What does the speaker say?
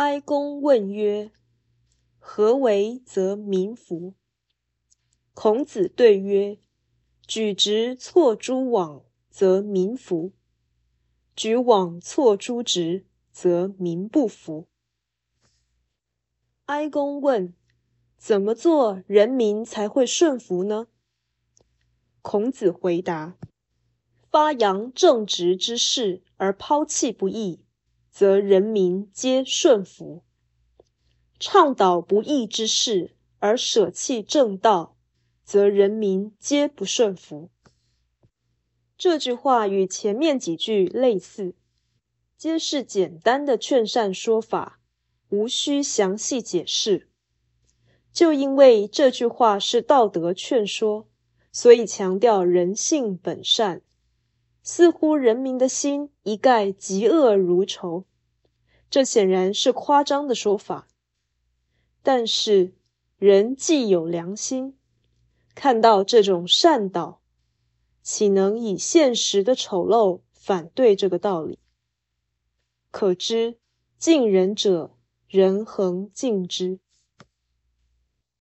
哀公问曰：“何为则民服？”孔子对曰：“举直错诸枉，则民服；举枉错诸直，则民不服。”哀公问：“怎么做人民才会顺服呢？”孔子回答：“发扬正直之事而抛弃不义。”则人民皆顺服；倡导不义之事而舍弃正道，则人民皆不顺服。这句话与前面几句类似，皆是简单的劝善说法，无需详细解释。就因为这句话是道德劝说，所以强调人性本善。似乎人民的心一概嫉恶如仇，这显然是夸张的说法。但是人既有良心，看到这种善道，岂能以现实的丑陋反对这个道理？可知敬人者，人恒敬之。